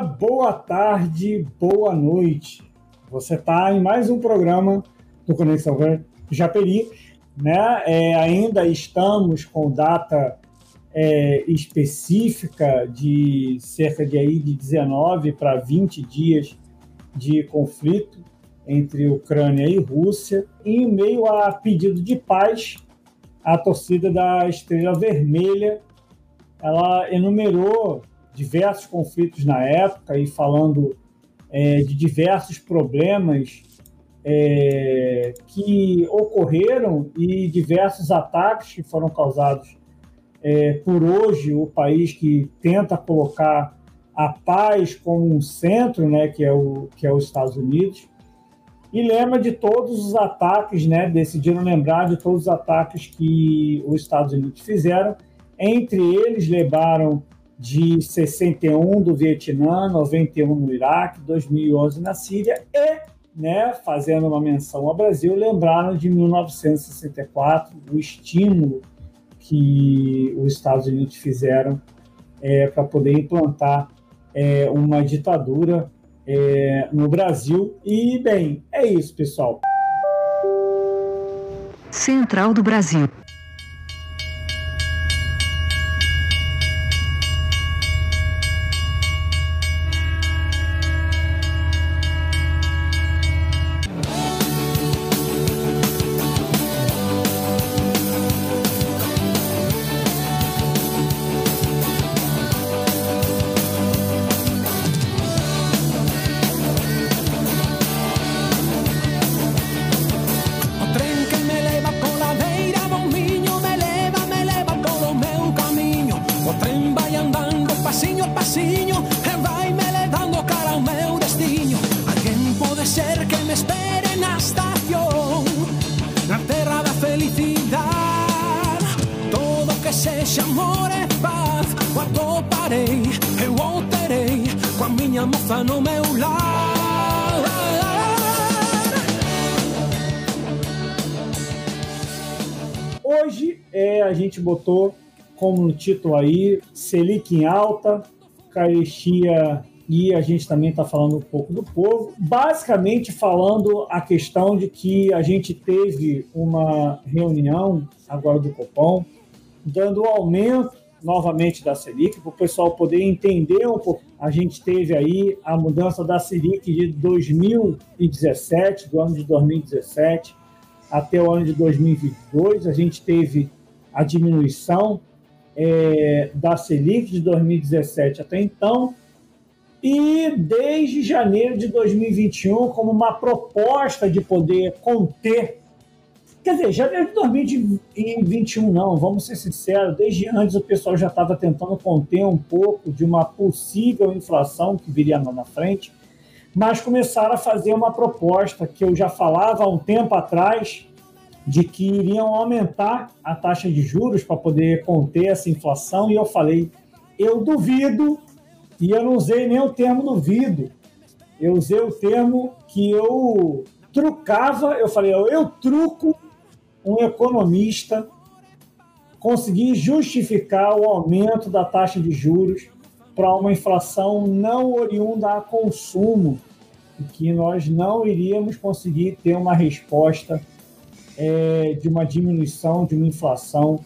Boa tarde, boa noite. Você está em mais um programa do Conexão Japeri. Né? É, ainda estamos com data é, específica de cerca de, aí, de 19 para 20 dias de conflito entre Ucrânia e Rússia, em meio a pedido de paz, a torcida da Estrela Vermelha ela enumerou diversos conflitos na época e falando é, de diversos problemas é, que ocorreram e diversos ataques que foram causados é, por hoje o país que tenta colocar a paz como um centro, né, que é o que é os Estados Unidos, e lembra de todos os ataques, né, decidiram lembrar de todos os ataques que os Estados Unidos fizeram. Entre eles, levaram de 61 do Vietnã, 91 no Iraque, 2011 na Síria e, né, fazendo uma menção ao Brasil, lembraram de 1964, o estímulo que os Estados Unidos fizeram é, para poder implantar é, uma ditadura é, no Brasil. E, bem, é isso, pessoal. Central do Brasil. Gente botou como título aí Selic em alta, carestia e a gente também está falando um pouco do povo, basicamente falando a questão de que a gente teve uma reunião agora do Copom, dando aumento novamente da Selic, para o pessoal poder entender um pouco. A gente teve aí a mudança da Selic de 2017, do ano de 2017 até o ano de 2022, a gente teve a diminuição é, da Selic de 2017 até então, e desde janeiro de 2021, como uma proposta de poder conter. Quer dizer, janeiro de 2021, não, vamos ser sinceros, desde antes o pessoal já estava tentando conter um pouco de uma possível inflação que viria na frente, mas começaram a fazer uma proposta que eu já falava há um tempo atrás, de que iriam aumentar a taxa de juros para poder conter essa inflação, e eu falei, eu duvido, e eu não usei nem o termo duvido, eu usei o termo que eu trucava, eu falei, eu truco um economista conseguir justificar o aumento da taxa de juros para uma inflação não oriunda a consumo, que nós não iríamos conseguir ter uma resposta é, de uma diminuição, de uma inflação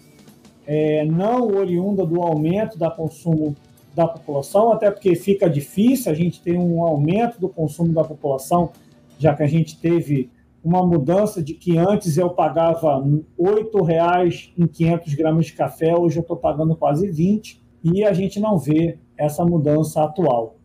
é, não oriunda do aumento da consumo da população, até porque fica difícil a gente ter um aumento do consumo da população, já que a gente teve uma mudança de que antes eu pagava R$ 8,00 em 500 gramas de café, hoje eu estou pagando quase 20, e a gente não vê essa mudança atual.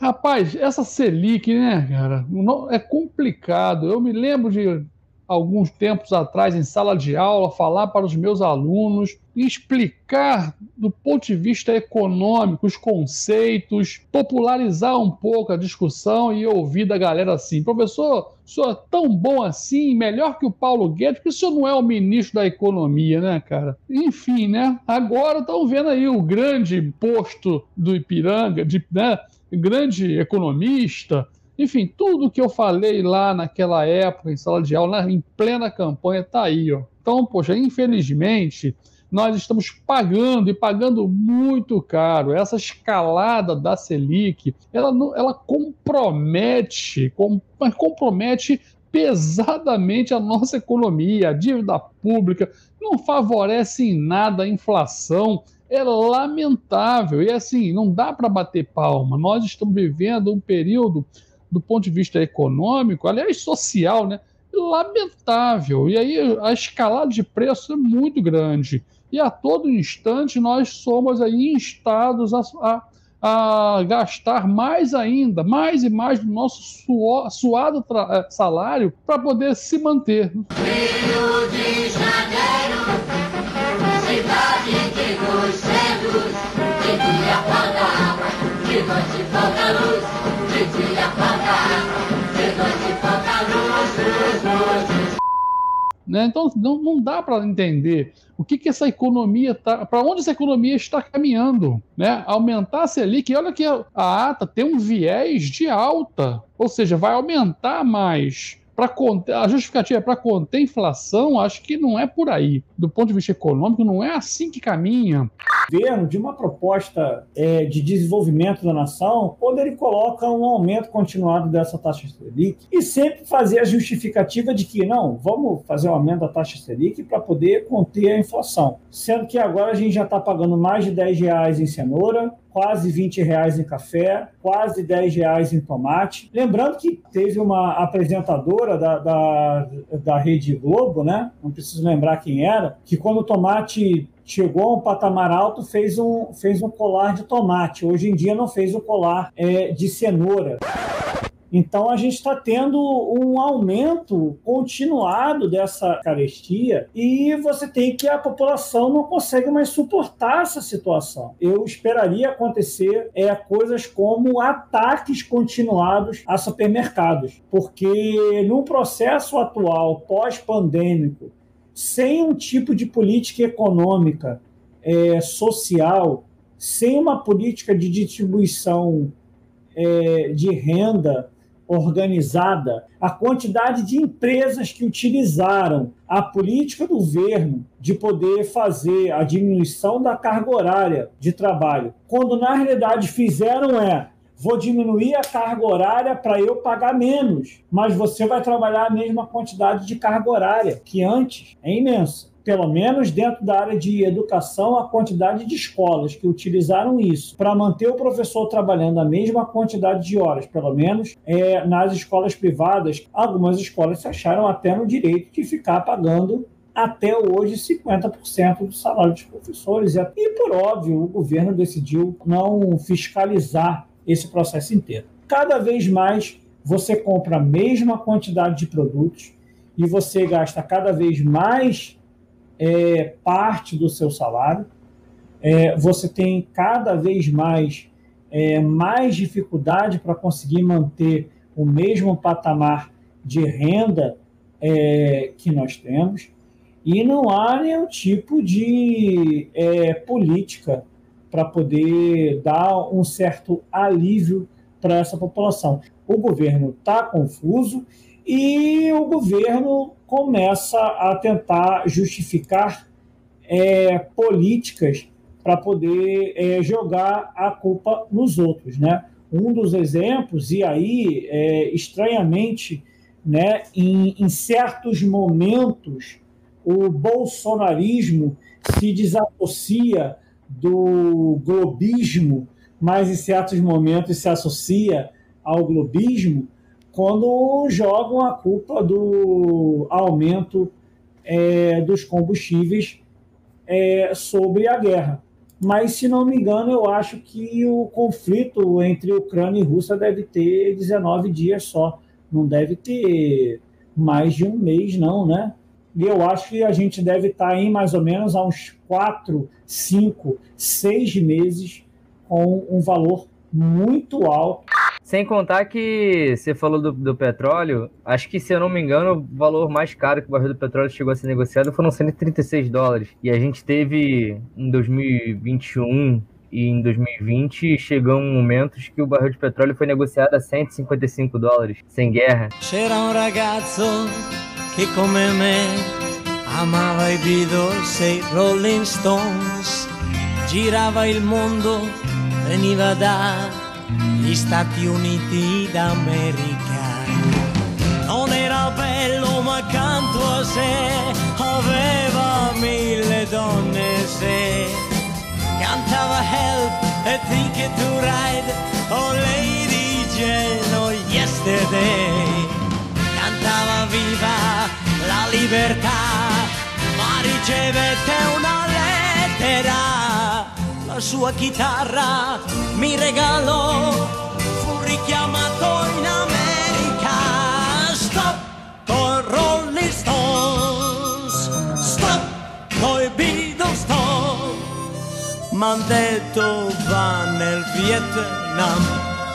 Rapaz, essa Selic, né, cara, é complicado. Eu me lembro de alguns tempos atrás, em sala de aula, falar para os meus alunos explicar do ponto de vista econômico os conceitos, popularizar um pouco a discussão e ouvir da galera assim: professor, o senhor é tão bom assim, melhor que o Paulo Guedes, porque o senhor não é o ministro da economia, né, cara? Enfim, né? Agora estão vendo aí o grande posto do Ipiranga, de, né? grande economista, enfim, tudo que eu falei lá naquela época, em sala de aula, em plena campanha, está aí. Ó. Então, poxa, infelizmente, nós estamos pagando e pagando muito caro. Essa escalada da Selic, ela, ela compromete, com, compromete pesadamente a nossa economia, a dívida pública, não favorece em nada a inflação. É lamentável. E assim, não dá para bater palma. Nós estamos vivendo um período, do ponto de vista econômico, aliás, social, né? Lamentável. E aí a escalada de preço é muito grande. E a todo instante nós somos aí instados a, a a gastar mais ainda, mais e mais do nosso suor, suado eh, salário para poder se manter. Rio de Janeiro, cidade de cedos, de dia noite falta luz, Né? Então não, não dá para entender o que, que essa economia está, para onde essa economia está caminhando. Né? Aumentar a Selic, olha que a ata tem um viés de alta, ou seja, vai aumentar mais para a justificativa é para conter inflação, acho que não é por aí. Do ponto de vista econômico, não é assim que caminha. Governo, de uma proposta é, de desenvolvimento da nação, quando ele coloca um aumento continuado dessa taxa Selic e sempre fazer a justificativa de que não, vamos fazer um aumento da taxa Selic para poder conter a inflação. Sendo que agora a gente já está pagando mais de 10 reais em cenoura, quase 20 reais em café, quase 10 reais em tomate. Lembrando que teve uma apresentadora da, da, da Rede Globo, né? Não preciso lembrar quem era, que quando o tomate chegou a um patamar alto, fez um, fez um colar de tomate. Hoje em dia não fez o colar é, de cenoura. Então a gente está tendo um aumento continuado dessa carestia e você tem que a população não consegue mais suportar essa situação. Eu esperaria acontecer é, coisas como ataques continuados a supermercados, porque no processo atual pós-pandêmico, sem um tipo de política econômica é, social, sem uma política de distribuição é, de renda organizada, a quantidade de empresas que utilizaram a política do governo de poder fazer a diminuição da carga horária de trabalho, quando na realidade fizeram é vou diminuir a carga horária para eu pagar menos, mas você vai trabalhar a mesma quantidade de carga horária que antes, é imensa pelo menos dentro da área de educação, a quantidade de escolas que utilizaram isso para manter o professor trabalhando a mesma quantidade de horas, pelo menos é, nas escolas privadas, algumas escolas se acharam até no direito de ficar pagando até hoje 50% do salário dos professores. E, por óbvio, o governo decidiu não fiscalizar esse processo inteiro. Cada vez mais você compra a mesma quantidade de produtos e você gasta cada vez mais é, parte do seu salário, é, você tem cada vez mais, é, mais dificuldade para conseguir manter o mesmo patamar de renda é, que nós temos, e não há nenhum tipo de é, política para poder dar um certo alívio para essa população. O governo está confuso e o governo começa a tentar justificar é, políticas para poder é, jogar a culpa nos outros, né? Um dos exemplos, e aí, é, estranhamente, né, em, em certos momentos, o bolsonarismo se desassocia do globismo, mas em certos momentos se associa ao globismo, quando jogam a culpa do aumento é, dos combustíveis é, sobre a guerra. Mas, se não me engano, eu acho que o conflito entre Ucrânia e Rússia deve ter 19 dias só. Não deve ter mais de um mês, não, né? E eu acho que a gente deve estar em mais ou menos uns 4, 5, 6 meses com um valor muito alto sem contar que você falou do, do, petróleo, acho que, se eu não me engano, o valor mais caro que o barril do petróleo chegou a ser negociado foram 136 dólares. E a gente teve em 2021 e em 2020 chegou um momentos que o barril de petróleo foi negociado a 155 dólares, sem guerra. C'era um ragazzo che come me amava Beatles e i Rolling Stones, girava il mondo, veniva dagli Stati Uniti d'America. Non era bello ma accanto a sé aveva mille donne se cantava Help e Ticket to Ride, oh Lady oh Yesterday, cantava viva la libertà, ma ricevette una lettera, la sua chitarra mi regalò, fu richiamato in America, stop con Rolling Stones, stop coi Beatles, stop, m'han detto va nel Vietnam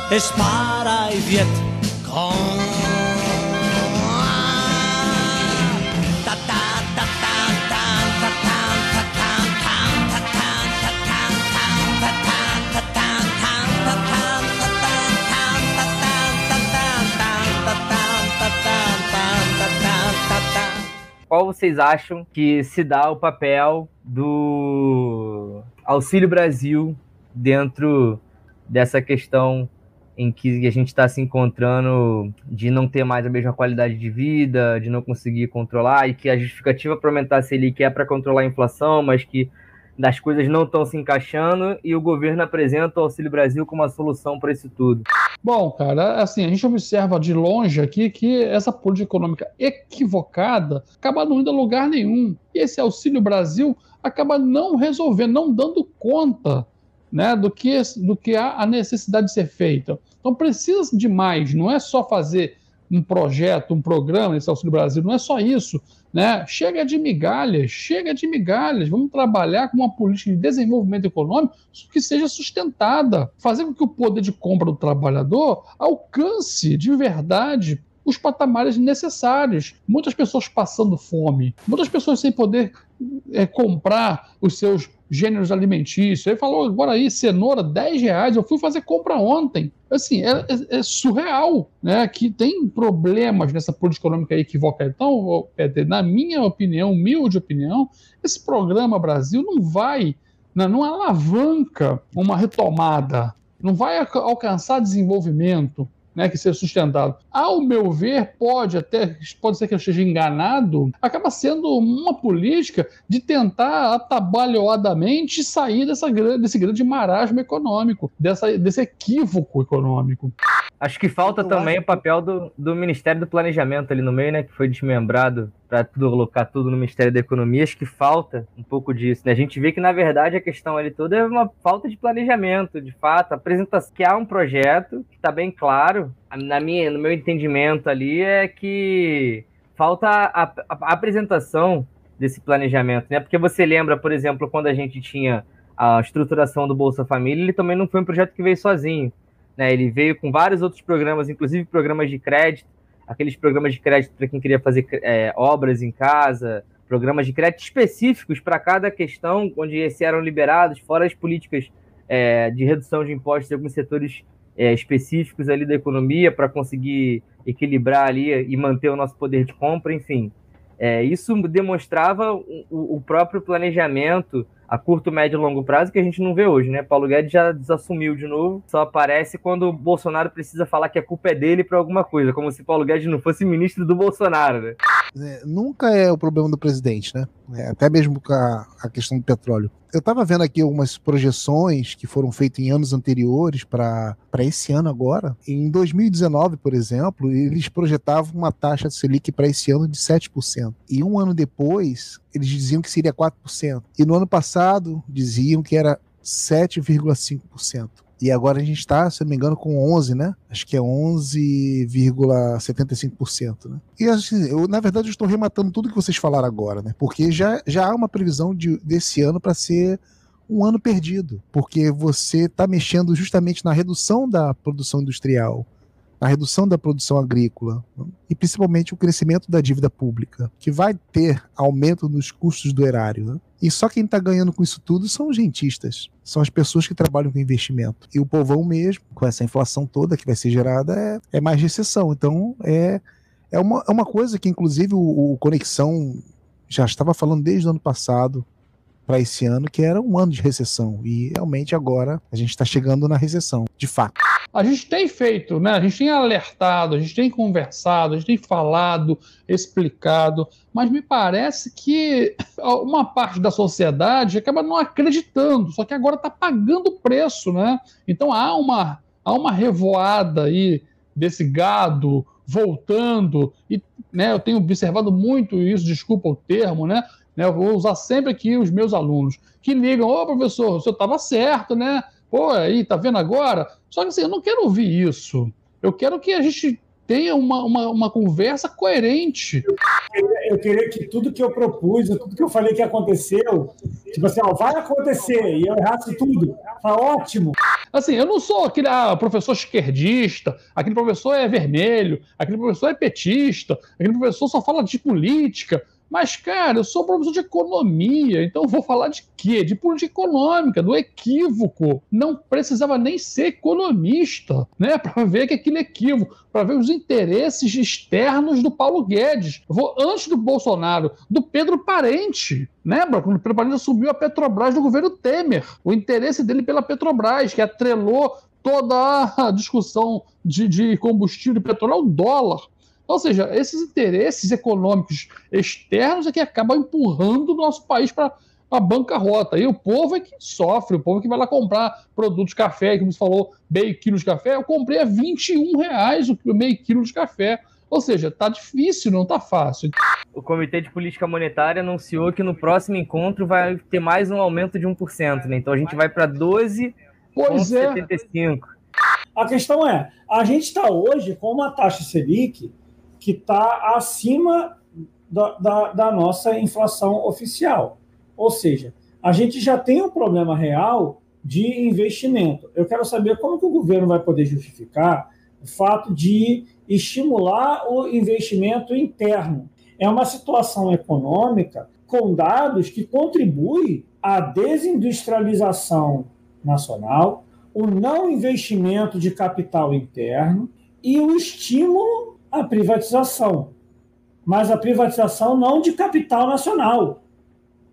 e spara ai Viet qual vocês acham que se dá o papel do Auxílio Brasil dentro dessa questão em que a gente está se encontrando de não ter mais a mesma qualidade de vida, de não conseguir controlar, e que a justificativa para aumentar a Selic é para controlar a inflação, mas que das coisas não estão se encaixando e o governo apresenta o Auxílio Brasil como a solução para isso tudo. Bom, cara, assim, a gente observa de longe aqui que essa política econômica equivocada acaba não indo a lugar nenhum. E esse Auxílio Brasil acaba não resolvendo, não dando conta né, do, que, do que há a necessidade de ser feita. Então precisa de mais, não é só fazer um projeto, um programa, esse Auxílio Brasil, não é só isso. Né? Chega de migalhas, chega de migalhas. Vamos trabalhar com uma política de desenvolvimento econômico que seja sustentada, fazer com que o poder de compra do trabalhador alcance de verdade os patamares necessários. Muitas pessoas passando fome, muitas pessoas sem poder é, comprar os seus gêneros alimentícios. Ele falou agora aí, cenoura, 10 reais. Eu fui fazer compra ontem. Assim, é, é, é surreal, né? Que tem problemas nessa política econômica equivocada. Então, Pedro, na minha opinião, humilde opinião, esse programa Brasil não vai, né, não alavanca uma retomada, não vai alcançar desenvolvimento né, que seja sustentado. Ao meu ver, pode até, pode ser que eu esteja enganado, acaba sendo uma política de tentar atabalhoadamente sair dessa, desse grande marasmo econômico, dessa, desse equívoco econômico. Acho que falta eu também acho... o papel do, do Ministério do Planejamento ali no meio, né, que foi desmembrado para colocar tudo no Ministério da Economia. Acho que falta um pouco disso. Né? A gente vê que, na verdade, a questão ali toda é uma falta de planejamento, de fato. Apresentação que há um projeto que está bem claro, na minha, no meu entendimento ali, é que falta a, a, a apresentação desse planejamento, né? Porque você lembra, por exemplo, quando a gente tinha a estruturação do Bolsa Família, ele também não foi um projeto que veio sozinho. Né? Ele veio com vários outros programas, inclusive programas de crédito, aqueles programas de crédito para quem queria fazer é, obras em casa, programas de crédito específicos para cada questão, onde esses eram liberados, fora as políticas é, de redução de impostos em alguns setores é, específicos ali da economia para conseguir equilibrar ali e manter o nosso poder de compra, enfim. É, isso demonstrava o, o próprio planejamento a curto, médio e longo prazo que a gente não vê hoje, né? Paulo Guedes já desassumiu de novo, só aparece quando o Bolsonaro precisa falar que a culpa é dele para alguma coisa, como se Paulo Guedes não fosse ministro do Bolsonaro, né? É, nunca é o problema do presidente, né? É, até mesmo com a, a, questão do petróleo. Eu estava vendo aqui algumas projeções que foram feitas em anos anteriores para esse ano agora. Em 2019, por exemplo, eles projetavam uma taxa de Selic para esse ano de 7%. E um ano depois, eles diziam que seria 4%. E no ano passado, diziam que era 7,5%. E agora a gente está, se não me engano, com 11, né? Acho que é 11,75%, né? E assim, eu, na verdade, eu estou rematando tudo que vocês falaram agora, né? Porque já, já há uma previsão de, desse ano para ser um ano perdido, porque você está mexendo justamente na redução da produção industrial, na redução da produção agrícola e principalmente o crescimento da dívida pública, que vai ter aumento nos custos do erário. Né? E só quem está ganhando com isso tudo são os rentistas, são as pessoas que trabalham com investimento. E o povão mesmo, com essa inflação toda que vai ser gerada, é, é mais recessão. Então, é, é, uma, é uma coisa que, inclusive, o, o Conexão já estava falando desde o ano passado para esse ano que era um ano de recessão e realmente agora a gente está chegando na recessão, de fato. A gente tem feito, né? A gente tem alertado, a gente tem conversado, a gente tem falado, explicado, mas me parece que uma parte da sociedade acaba não acreditando, só que agora está pagando o preço, né? Então há uma, há uma revoada aí desse gado voltando, e né, eu tenho observado muito isso, desculpa o termo, né? Né? Eu vou usar sempre aqui os meus alunos que ligam: Ô professor, o senhor estava certo, né? Pô, aí, tá vendo agora? Só que assim, eu não quero ouvir isso. Eu quero que a gente tenha uma, uma, uma conversa coerente. Eu queria, eu queria, que tudo que eu propus, tudo que eu falei que aconteceu, tipo assim, ó, vai acontecer, e eu errasse tudo. Tá ótimo. Assim, eu não sou aquele ah, professor esquerdista, aquele professor é vermelho, aquele professor é petista, aquele professor só fala de política. Mas, cara, eu sou professor de economia, então vou falar de quê? De política econômica, do equívoco. Não precisava nem ser economista, né? Para ver que aquele equívoco, para ver os interesses externos do Paulo Guedes. Eu vou antes do Bolsonaro, do Pedro Parente. Lembra quando o Pedro Parente assumiu a Petrobras do governo Temer? O interesse dele pela Petrobras, que atrelou toda a discussão de, de combustível e petróleo ao dólar. Ou seja, esses interesses econômicos externos é que acabam empurrando o nosso país para a bancarrota. E o povo é que sofre, o povo é que vai lá comprar produtos de café, como você falou, meio quilo de café. Eu comprei a 21 reais o meio quilo de café. Ou seja, tá difícil, não tá fácil. O Comitê de Política Monetária anunciou que no próximo encontro vai ter mais um aumento de 1%, né? Então a gente vai para 12,75%. Pois é. A questão é, a gente está hoje com uma taxa Selic que está acima da, da, da nossa inflação oficial. Ou seja, a gente já tem um problema real de investimento. Eu quero saber como que o governo vai poder justificar o fato de estimular o investimento interno. É uma situação econômica com dados que contribui à desindustrialização nacional, o não investimento de capital interno e o estímulo a privatização. Mas a privatização não de capital nacional,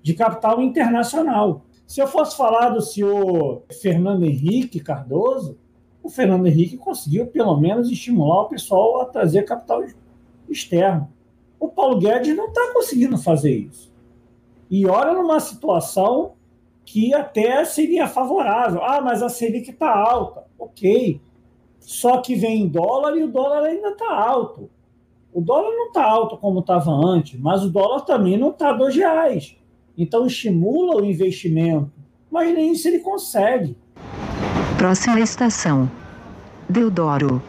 de capital internacional. Se eu fosse falar do senhor Fernando Henrique Cardoso, o Fernando Henrique conseguiu, pelo menos, estimular o pessoal a trazer capital externo. O Paulo Guedes não está conseguindo fazer isso. E olha numa situação que até seria favorável. Ah, mas a Selic está alta. Ok só que vem em dólar e o dólar ainda está alto. O dólar não está alto como estava antes, mas o dólar também não está dois reais. Então estimula o investimento, mas nem isso ele consegue. Próxima estação. Deodoro.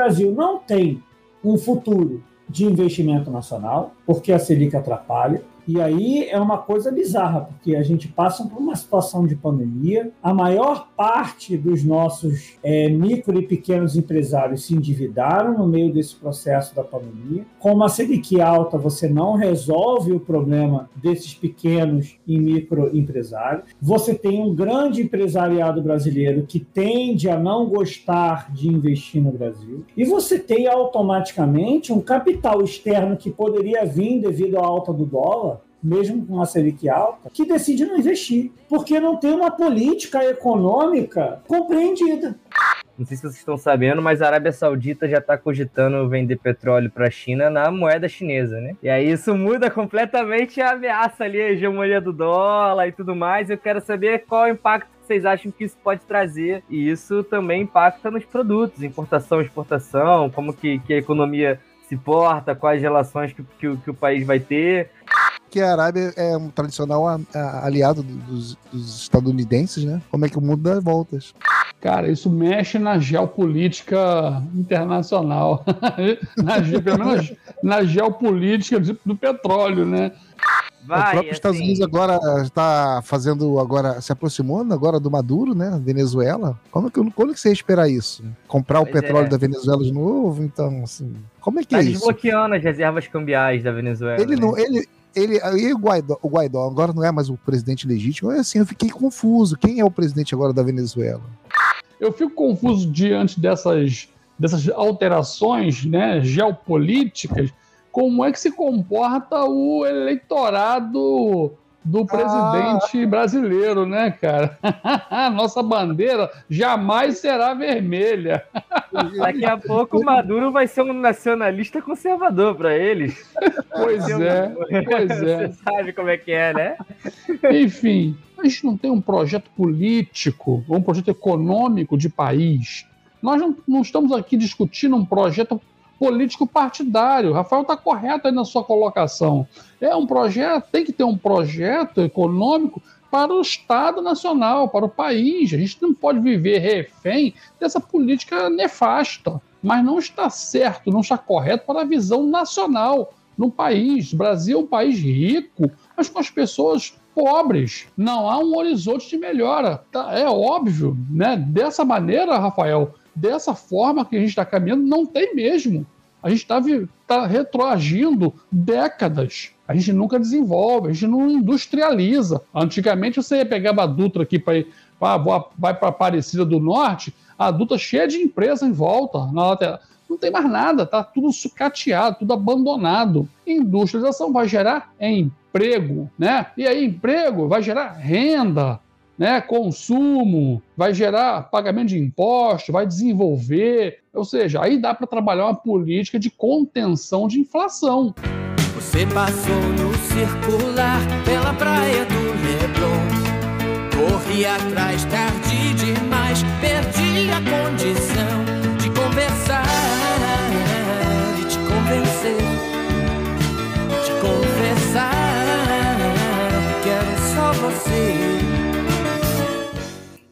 Brasil não tem um futuro de investimento nacional, porque a Selic atrapalha, e aí é uma coisa bizarra, porque a gente passa por uma situação de pandemia, a maior parte dos nossos é, micro e pequenos empresários se endividaram no meio desse processo da pandemia. Com uma Selic alta, você não resolve o problema desses pequenos e micro empresários. Você tem um grande empresariado brasileiro que tende a não gostar de investir no Brasil, e você tem automaticamente um capital externo que poderia vir devido à alta do dólar mesmo com uma Selic alta, que decide não investir, porque não tem uma política econômica compreendida. não sei se vocês estão sabendo, mas a Arábia Saudita já está cogitando vender petróleo para a China na moeda chinesa, né? E aí isso muda completamente a ameaça ali, a hegemonia do dólar e tudo mais. Eu quero saber qual é o impacto vocês acham que isso pode trazer. E isso também impacta nos produtos, importação, exportação, como que, que a economia se porta, quais relações que, que, que o país vai ter que a Arábia é um tradicional aliado dos, dos, estadunidenses, né? Como é que o mundo dá voltas? Cara, isso mexe na geopolítica internacional, na, pelo menos na geopolítica do petróleo, né? Vai, o próprio assim... Estados Unidos agora está fazendo agora se aproximando agora do Maduro, né? Venezuela. Como que quando que você ia esperar isso? Comprar pois o petróleo é. da Venezuela de novo? Então, assim, como é que tá é isso? desbloqueando as reservas cambiais da Venezuela. Ele né? não, ele ele, e o Guaidó, o Guaidó agora não é mais o presidente legítimo. É assim, eu fiquei confuso. Quem é o presidente agora da Venezuela? Eu fico confuso diante dessas, dessas alterações né, geopolíticas. Como é que se comporta o eleitorado do presidente ah. brasileiro, né, cara? Nossa bandeira jamais será vermelha. Daqui a pouco o Maduro vai ser um nacionalista conservador para eles. Pois é, pois é. Você sabe como é que é, né? Enfim, a gente não tem um projeto político ou um projeto econômico de país. Nós não, não estamos aqui discutindo um projeto político partidário. Rafael está correto aí na sua colocação. É um projeto, tem que ter um projeto econômico para o Estado Nacional, para o país. A gente não pode viver refém dessa política nefasta. Mas não está certo, não está correto para a visão nacional no país. O Brasil é um país rico, mas com as pessoas pobres. Não há um horizonte de melhora. Tá, é óbvio, né? Dessa maneira, Rafael, dessa forma que a gente está caminhando, não tem mesmo. A gente está tá retroagindo décadas. A gente nunca desenvolve, a gente não industrializa. Antigamente você pegar a Dutra aqui para vai para Aparecida do Norte, a Dutra cheia de empresa em volta, na lateral. Não tem mais nada, tá tudo sucateado, tudo abandonado. Industrialização vai gerar emprego, né? E aí, emprego vai gerar renda né, consumo, vai gerar pagamento de impostos, vai desenvolver. Ou seja, aí dá para trabalhar uma política de contenção de inflação. Você passou no circular pela praia do Leblon. Corri atrás tarde demais, perdi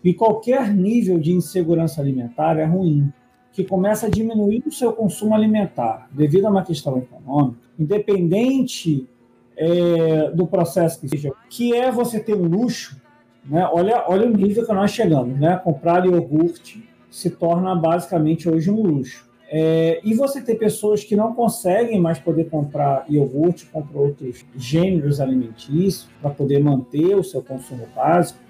E qualquer nível de insegurança alimentar é ruim, que começa a diminuir o seu consumo alimentar devido a uma questão econômica, independente é, do processo que seja, que é você ter um luxo, né? Olha, olha o nível que nós chegamos, né? Comprar iogurte se torna basicamente hoje um luxo. É, e você ter pessoas que não conseguem mais poder comprar iogurte, comprar outros gêneros alimentícios para poder manter o seu consumo básico,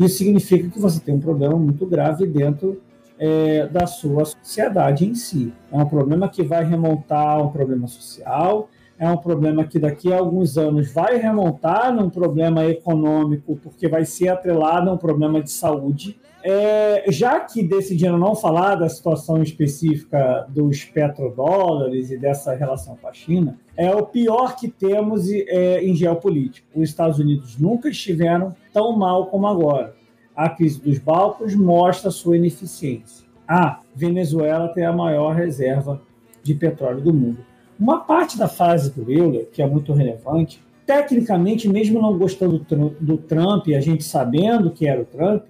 isso significa que você tem um problema muito grave dentro é, da sua sociedade em si. É um problema que vai remontar a um problema social, é um problema que daqui a alguns anos vai remontar num problema econômico, porque vai ser atrelado a um problema de saúde. É, já que decidiram não falar da situação específica dos petrodólares e dessa relação com a China, é o pior que temos é, em geopolítica. Os Estados Unidos nunca estiveram tão mal como agora. A crise dos balcos mostra sua ineficiência. A Venezuela tem a maior reserva de petróleo do mundo. Uma parte da fase do Euler, que é muito relevante, tecnicamente, mesmo não gostando do Trump, e a gente sabendo que era o Trump,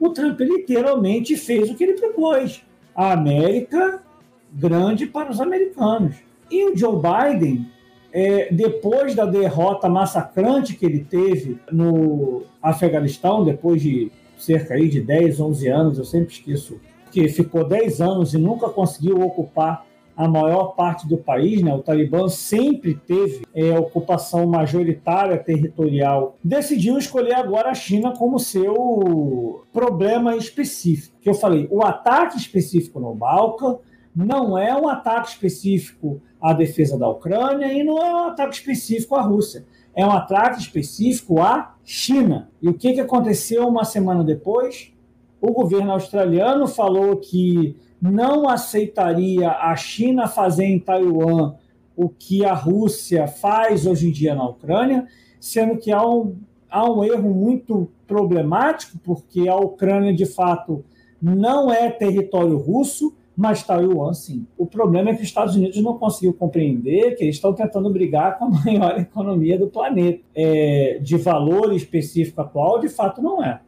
o Trump literalmente fez o que ele propôs. A América grande para os americanos. E o Joe Biden é, depois da derrota massacrante que ele teve no Afeganistão, depois de cerca aí de 10, 11 anos, eu sempre esqueço, que ficou 10 anos e nunca conseguiu ocupar a maior parte do país, né? o Talibã sempre teve é, ocupação majoritária territorial, decidiu escolher agora a China como seu problema específico. Que eu falei, o ataque específico no Balcã não é um ataque específico à defesa da Ucrânia e não é um ataque específico à Rússia. É um ataque específico à China. E o que, que aconteceu uma semana depois? O governo australiano falou que não aceitaria a China fazer em Taiwan o que a Rússia faz hoje em dia na Ucrânia, sendo que há um, há um erro muito problemático, porque a Ucrânia, de fato, não é território russo, mas Taiwan sim. O problema é que os Estados Unidos não conseguiu compreender que eles estão tentando brigar com a maior economia do planeta. É, de valor específico atual, de fato, não é.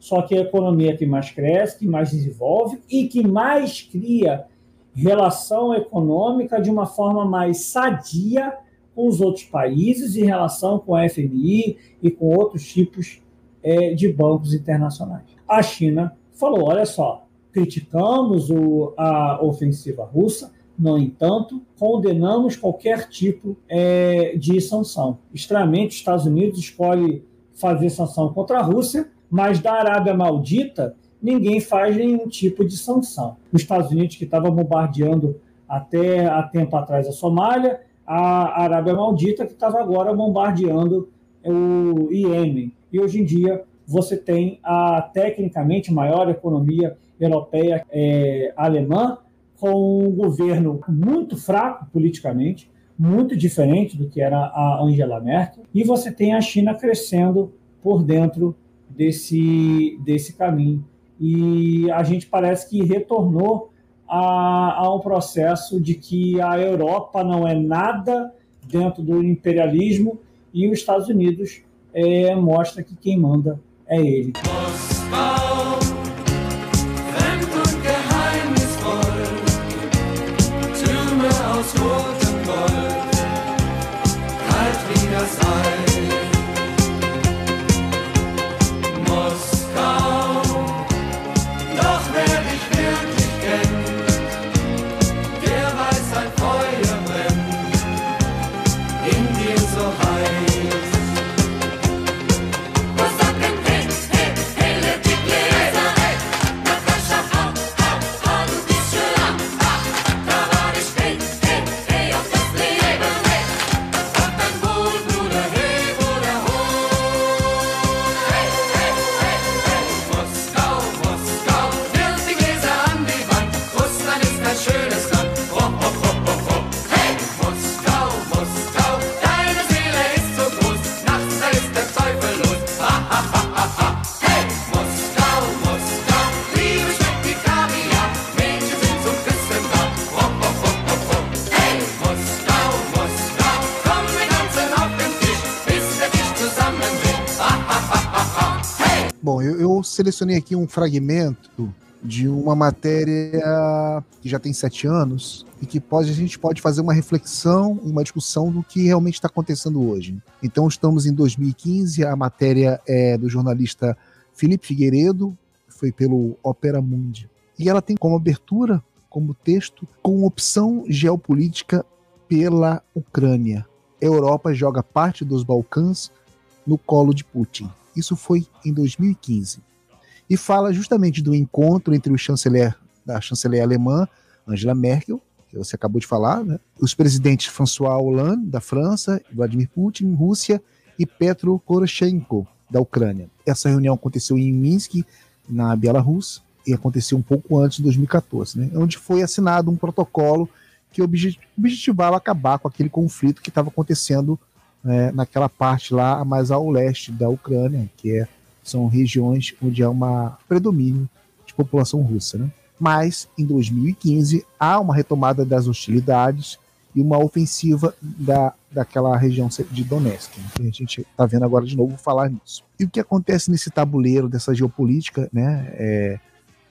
Só que a economia que mais cresce, que mais desenvolve e que mais cria relação econômica de uma forma mais sadia com os outros países em relação com a FMI e com outros tipos é, de bancos internacionais. A China falou: olha só, criticamos o, a ofensiva russa, no entanto, condenamos qualquer tipo é, de sanção. Estranhamente, os Estados Unidos escolhe fazer sanção contra a Rússia, mas da Arábia Maldita ninguém faz nenhum tipo de sanção. Os Estados Unidos, que estava bombardeando até há tempo atrás a Somália, a Arábia Maldita, que estava agora bombardeando o Iêmen. E hoje em dia você tem a tecnicamente maior economia europeia é, alemã, com um governo muito fraco politicamente, muito diferente do que era a Angela Merkel, e você tem a China crescendo por dentro desse, desse caminho e a gente parece que retornou a, a um processo de que a Europa não é nada dentro do imperialismo e os Estados Unidos é, mostra que quem manda é ele. Selecionei aqui um fragmento de uma matéria que já tem sete anos e que pode, a gente pode fazer uma reflexão, uma discussão do que realmente está acontecendo hoje. Então, estamos em 2015, a matéria é do jornalista Felipe Figueiredo, foi pelo Opera Mundi. E ela tem como abertura, como texto, com opção geopolítica pela Ucrânia. A Europa joga parte dos Balcãs no colo de Putin. Isso foi em 2015 e fala justamente do encontro entre o chanceler da chanceler alemã, Angela Merkel, que você acabou de falar, né? os presidentes François Hollande, da França, Vladimir Putin, Rússia, e Petro Poroshenko, da Ucrânia. Essa reunião aconteceu em Minsk, na Bielorrússia, e aconteceu um pouco antes de 2014, né? onde foi assinado um protocolo que objetivava acabar com aquele conflito que estava acontecendo é, naquela parte lá mais ao leste da Ucrânia, que é são regiões onde há um predomínio de população russa. Né? Mas, em 2015, há uma retomada das hostilidades e uma ofensiva da, daquela região de Donetsk. Né? A gente está vendo agora de novo falar nisso. E o que acontece nesse tabuleiro dessa geopolítica, né, é,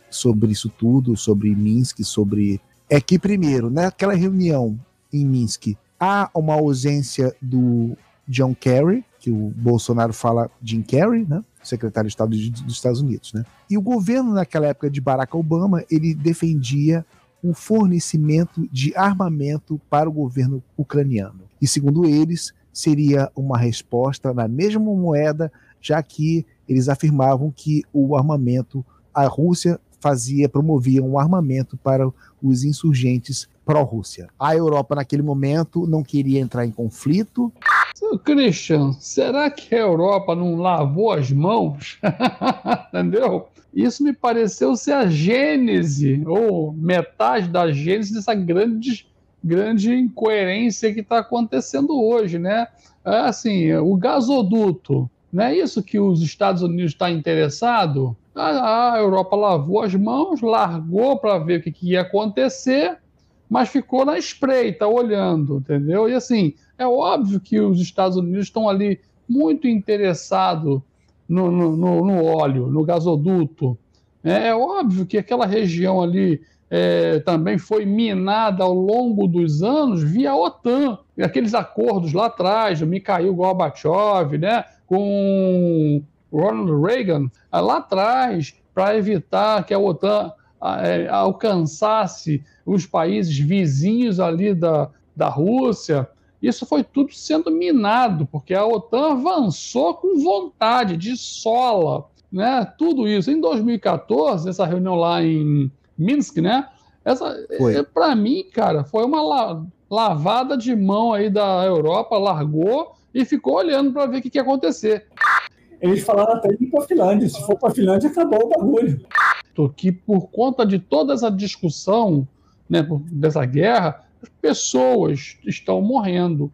sobre isso tudo, sobre Minsk, sobre. É que, primeiro, naquela reunião em Minsk, há uma ausência do John Kerry, que o Bolsonaro fala Jim Kerry, né? Secretário de Estado dos Estados Unidos. Né? E o governo, naquela época de Barack Obama, ele defendia um fornecimento de armamento para o governo ucraniano. E, segundo eles, seria uma resposta na mesma moeda, já que eles afirmavam que o armamento, a Rússia fazia, promovia um armamento para os insurgentes pró-Rússia. A Europa, naquele momento, não queria entrar em conflito, Seu Christian, será que a Europa não lavou as mãos? Entendeu? Isso me pareceu ser a gênese, ou metade da gênese dessa grande, grande incoerência que está acontecendo hoje, né? É assim, o gasoduto, não é isso que os Estados Unidos estão tá interessado? A, a Europa lavou as mãos, largou para ver o que, que ia acontecer, mas ficou na espreita, olhando, entendeu? E assim, é óbvio que os Estados Unidos estão ali muito interessados no, no, no, óleo, no gasoduto. É, é, óbvio que aquela região ali é, também foi minada ao longo dos anos via OTAN. Aqueles acordos lá atrás, Mikhail Gorbachev, né, com Ronald Reagan, lá atrás, para evitar que a OTAN alcançasse os países vizinhos ali da, da Rússia. Isso foi tudo sendo minado, porque a OTAN avançou com vontade, de sola, né? Tudo isso. Em 2014, essa reunião lá em Minsk, né? Essa, é, para mim, cara, foi uma la lavada de mão aí da Europa, largou e ficou olhando para ver o que, que ia acontecer. Eles falaram até de ir para a Finlândia. Se for para a Finlândia, acabou o bagulho. Que por conta de toda essa discussão, né, dessa guerra, as pessoas estão morrendo.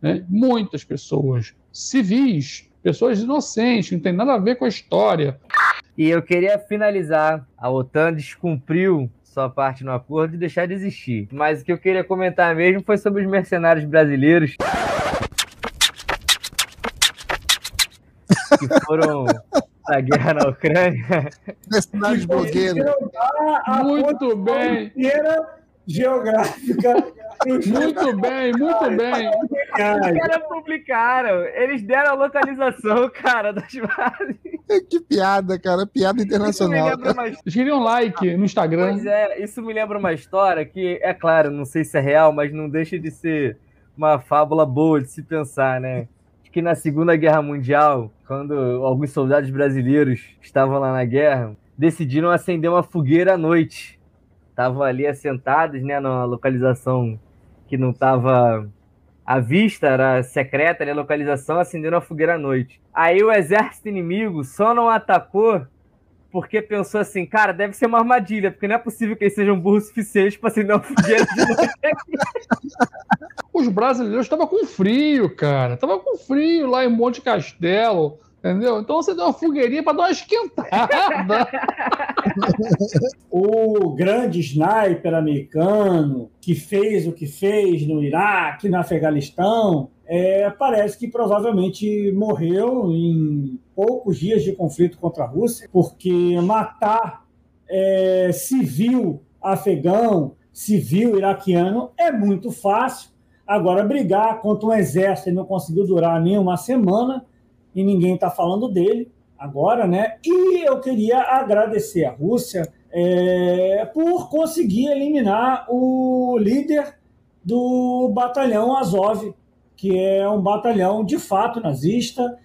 Né? Muitas pessoas, civis, pessoas inocentes, não tem nada a ver com a história. E eu queria finalizar. A OTAN descumpriu sua parte no acordo e deixar de existir. Mas o que eu queria comentar mesmo foi sobre os mercenários brasileiros. Que foram na guerra na Ucrânia. Mercenários blogueiros. Muito bem. Geográfica muito bem, muito bem. Os caras publicaram, eles deram a localização, cara, das bases. Que piada, cara, piada internacional. Mais... Queriam um like no Instagram. Pois é, isso me lembra uma história que, é claro, não sei se é real, mas não deixa de ser uma fábula boa de se pensar, né? Que na Segunda Guerra Mundial, quando alguns soldados brasileiros estavam lá na guerra, decidiram acender uma fogueira à noite. Estavam ali assentados, né, na localização que não estava à vista, era secreta, né, localização, acendendo a fogueira à noite. Aí o exército inimigo só não atacou porque pensou assim, cara, deve ser uma armadilha, porque não é possível que eles sejam burros suficientes para acender uma fogueira de noite. Os brasileiros estavam com frio, cara. Tava com frio lá em Monte Castelo. Entendeu? Então você deu uma fogueirinha para dar uma esquentada. o grande sniper americano que fez o que fez no Iraque, no Afeganistão, é, parece que provavelmente morreu em poucos dias de conflito contra a Rússia, porque matar é, civil afegão, civil iraquiano é muito fácil. Agora, brigar contra um exército não conseguiu durar nem uma semana e ninguém está falando dele agora, né? E eu queria agradecer a Rússia é, por conseguir eliminar o líder do batalhão Azov, que é um batalhão de fato nazista,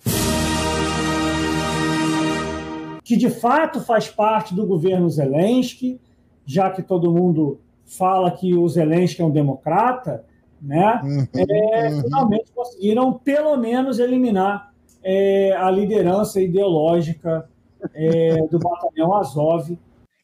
que de fato faz parte do governo Zelensky, já que todo mundo fala que o Zelensky é um democrata, né? Uhum, é, uhum. Finalmente conseguiram pelo menos eliminar é, a liderança ideológica é, do batalhão Azov.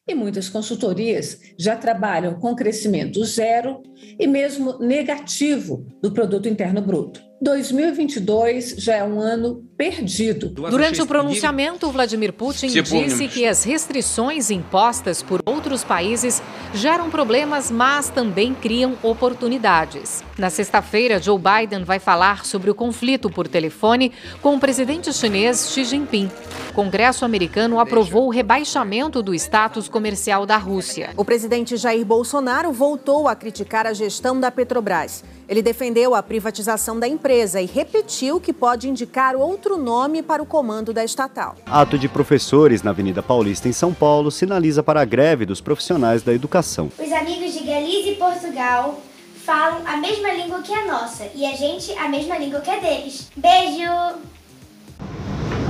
E muitas consultorias já trabalham com crescimento zero e mesmo negativo do produto interno bruto. 2022 já é um ano perdido. Durante o pronunciamento, Vladimir Putin disse que as restrições impostas por outros países geram problemas, mas também criam oportunidades. Na sexta-feira, Joe Biden vai falar sobre o conflito por telefone com o presidente chinês Xi Jinping. O Congresso americano aprovou o rebaixamento do status comercial da Rússia. O presidente Jair Bolsonaro voltou a criticar a gestão da Petrobras. Ele defendeu a privatização da empresa e repetiu que pode indicar outro nome para o comando da estatal. Ato de professores na Avenida Paulista, em São Paulo, sinaliza para a greve dos profissionais da educação. Os amigos de Galiza e Portugal falam a mesma língua que a nossa e a gente a mesma língua que a deles. Beijo!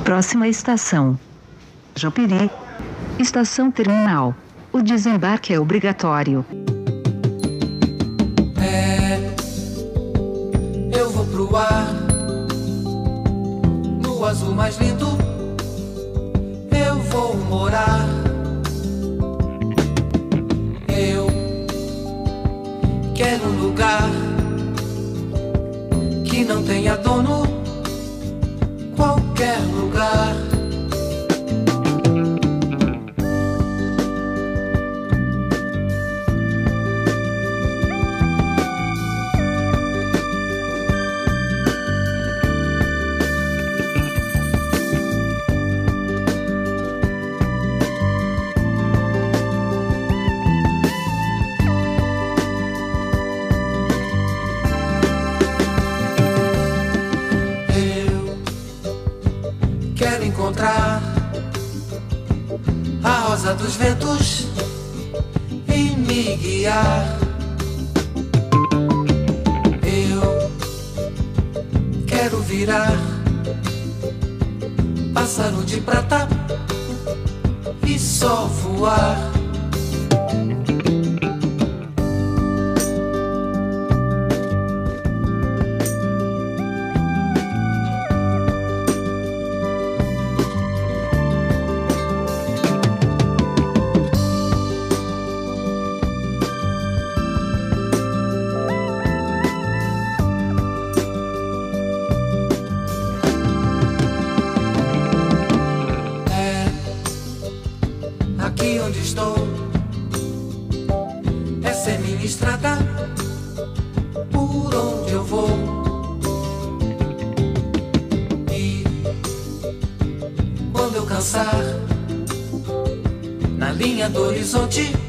Próxima estação: Jopiri. Estação terminal. O desembarque é obrigatório. É, eu vou pro ar o azul mais lindo, eu vou morar. Quero um lugar que não tenha dono, horizonte.